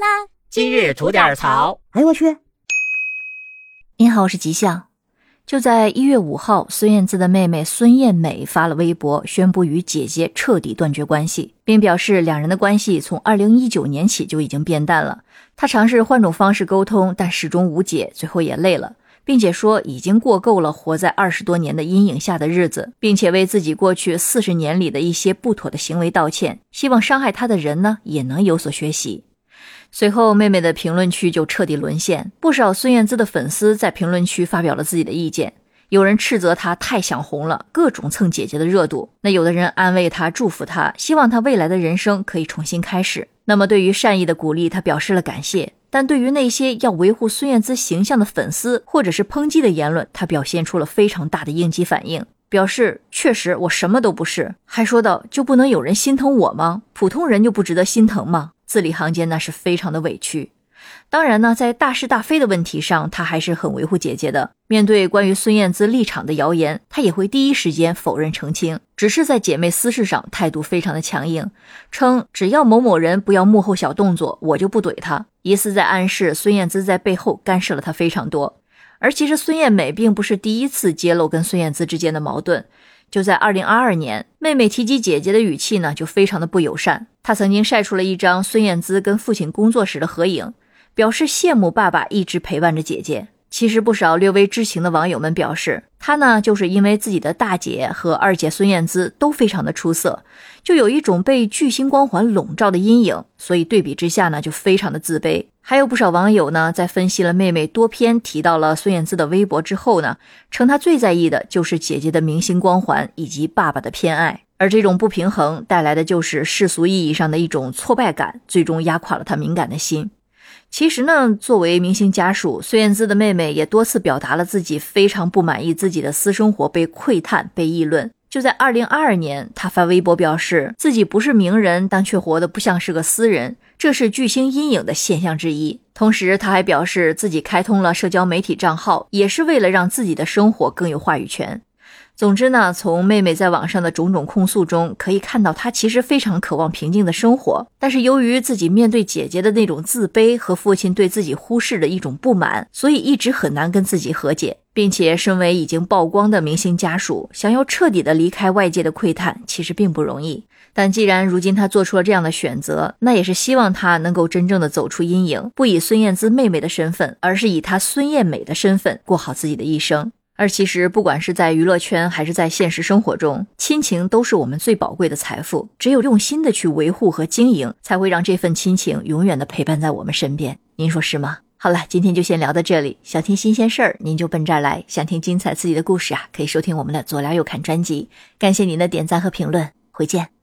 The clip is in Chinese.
啦！今日吐点槽。哎呦我去！您好，我是吉祥。就在一月五号，孙燕姿的妹妹孙燕美发了微博，宣布与姐姐彻底断绝关系，并表示两人的关系从二零一九年起就已经变淡了。她尝试换种方式沟通，但始终无解，最后也累了。并且说已经过够了活在二十多年的阴影下的日子，并且为自己过去四十年里的一些不妥的行为道歉，希望伤害他的人呢也能有所学习。随后，妹妹的评论区就彻底沦陷，不少孙燕姿的粉丝在评论区发表了自己的意见，有人斥责她太想红了，各种蹭姐姐的热度；那有的人安慰她，祝福她，希望她未来的人生可以重新开始。那么，对于善意的鼓励，她表示了感谢。但对于那些要维护孙燕姿形象的粉丝，或者是抨击的言论，她表现出了非常大的应激反应，表示确实我什么都不是，还说道就不能有人心疼我吗？普通人就不值得心疼吗？字里行间那是非常的委屈。当然呢，在大是大非的问题上，他还是很维护姐姐的。面对关于孙燕姿立场的谣言，他也会第一时间否认澄清。只是在姐妹私事上态度非常的强硬，称只要某某人不要幕后小动作，我就不怼他。疑似在暗示孙燕姿在背后干涉了他非常多。而其实孙燕美并不是第一次揭露跟孙燕姿之间的矛盾。就在二零二二年，妹妹提及姐姐的语气呢，就非常的不友善。他曾经晒出了一张孙燕姿跟父亲工作时的合影。表示羡慕爸爸一直陪伴着姐姐。其实不少略微知情的网友们表示，他呢就是因为自己的大姐和二姐孙燕姿都非常的出色，就有一种被巨星光环笼罩的阴影，所以对比之下呢就非常的自卑。还有不少网友呢在分析了妹妹多篇提到了孙燕姿的微博之后呢，称她最在意的就是姐姐的明星光环以及爸爸的偏爱，而这种不平衡带来的就是世俗意义上的一种挫败感，最终压垮了她敏感的心。其实呢，作为明星家属，孙燕姿的妹妹也多次表达了自己非常不满意自己的私生活被窥探、被议论。就在二零二二年，她发微博表示自己不是名人，但却活得不像是个私人，这是巨星阴影的现象之一。同时，他还表示自己开通了社交媒体账号，也是为了让自己的生活更有话语权。总之呢，从妹妹在网上的种种控诉中，可以看到她其实非常渴望平静的生活，但是由于自己面对姐姐的那种自卑和父亲对自己忽视的一种不满，所以一直很难跟自己和解，并且身为已经曝光的明星家属，想要彻底的离开外界的窥探，其实并不容易。但既然如今她做出了这样的选择，那也是希望她能够真正的走出阴影，不以孙燕姿妹妹的身份，而是以她孙燕美的身份过好自己的一生。而其实，不管是在娱乐圈还是在现实生活中，亲情都是我们最宝贵的财富。只有用心的去维护和经营，才会让这份亲情永远的陪伴在我们身边。您说是吗？好了，今天就先聊到这里。想听新鲜事儿，您就奔这儿来；想听精彩刺激的故事啊，可以收听我们的左聊右侃专辑。感谢您的点赞和评论，回见。